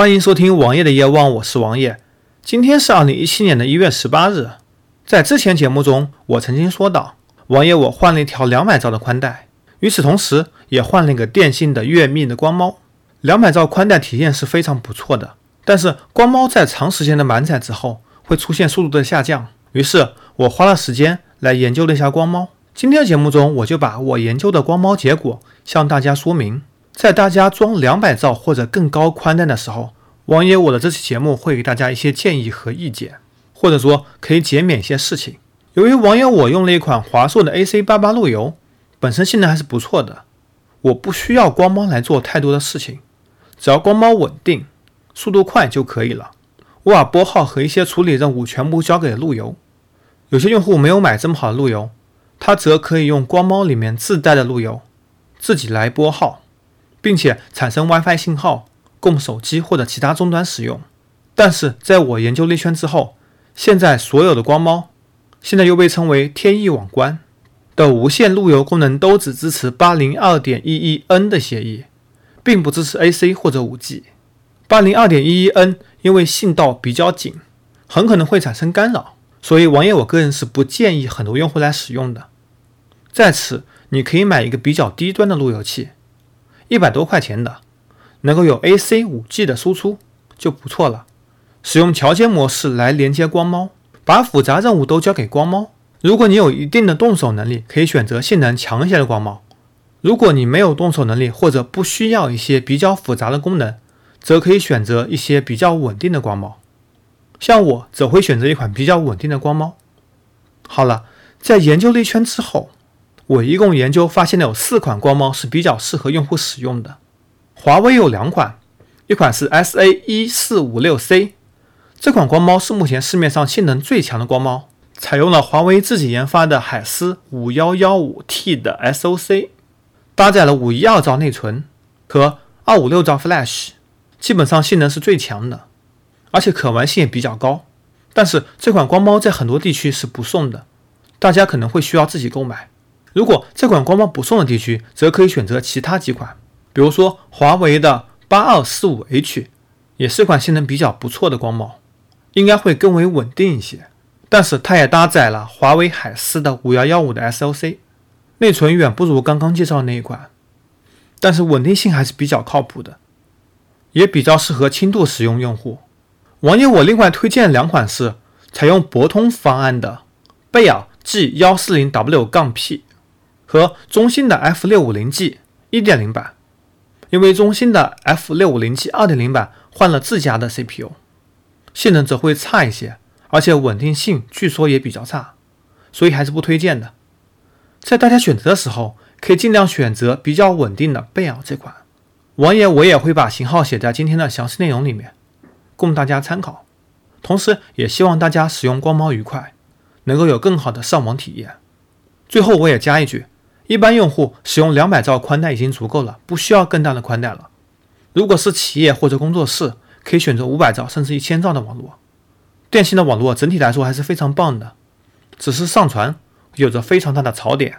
欢迎收听王爷的夜望，我是王爷。今天是二零一七年的一月十八日。在之前节目中，我曾经说到，王爷我换了一条两百兆的宽带，与此同时也换了一个电信的月密的光猫。两百兆宽带体验是非常不错的，但是光猫在长时间的满载之后会出现速度的下降。于是我花了时间来研究了一下光猫。今天的节目中，我就把我研究的光猫结果向大家说明。在大家装两百兆或者更高宽带的时候，王爷我的这期节目会给大家一些建议和意见，或者说可以减免一些事情。由于王爷我用了一款华硕的 AC 八八路由，本身性能还是不错的，我不需要光猫来做太多的事情，只要光猫稳定、速度快就可以了。我把拨号和一些处理任务全部交给了路由。有些用户没有买这么好的路由，他则可以用光猫里面自带的路由自己来拨号。并且产生 WiFi 信号供手机或者其他终端使用。但是在我研究了一圈之后，现在所有的光猫，现在又被称为天翼网关的无线路由功能都只支持八零二点一一 N 的协议，并不支持 AC 或者五 G。八零二点一一 N 因为信道比较紧，很可能会产生干扰，所以王爷我个人是不建议很多用户来使用的。在此，你可以买一个比较低端的路由器。一百多块钱的，能够有 AC 五 G 的输出就不错了。使用桥接模式来连接光猫，把复杂任务都交给光猫。如果你有一定的动手能力，可以选择性能强一些的光猫；如果你没有动手能力或者不需要一些比较复杂的功能，则可以选择一些比较稳定的光猫。像我则会选择一款比较稳定的光猫。好了，在研究了一圈之后。我一共研究发现了有四款光猫是比较适合用户使用的。华为有两款，一款是 SA 一四五六 C，这款光猫是目前市面上性能最强的光猫，采用了华为自己研发的海思五幺幺五 T 的 SOC，搭载了五一二兆内存和二五六兆 Flash，基本上性能是最强的，而且可玩性也比较高。但是这款光猫在很多地区是不送的，大家可能会需要自己购买。如果这款光猫不送的地区，则可以选择其他几款，比如说华为的八二四五 H，也是款性能比较不错的光猫，应该会更为稳定一些。但是它也搭载了华为海思的五幺幺五的 SOC，内存远不如刚刚介绍的那一款，但是稳定性还是比较靠谱的，也比较适合轻度使用用户。网友我另外推荐两款是采用博通方案的贝尔 G 幺四零 W 杠 P。和中兴的 F 六五零 G 一点零版，因为中兴的 F 六五零 G 二点零版换了自家的 CPU，性能则会差一些，而且稳定性据说也比较差，所以还是不推荐的。在大家选择的时候，可以尽量选择比较稳定的贝尔这款。王爷我也会把型号写在今天的详细内容里面，供大家参考。同时，也希望大家使用光猫愉快，能够有更好的上网体验。最后，我也加一句。一般用户使用两百兆宽带已经足够了，不需要更大的宽带了。如果是企业或者工作室，可以选择五百兆甚至一千兆的网络。电信的网络整体来说还是非常棒的，只是上传有着非常大的槽点。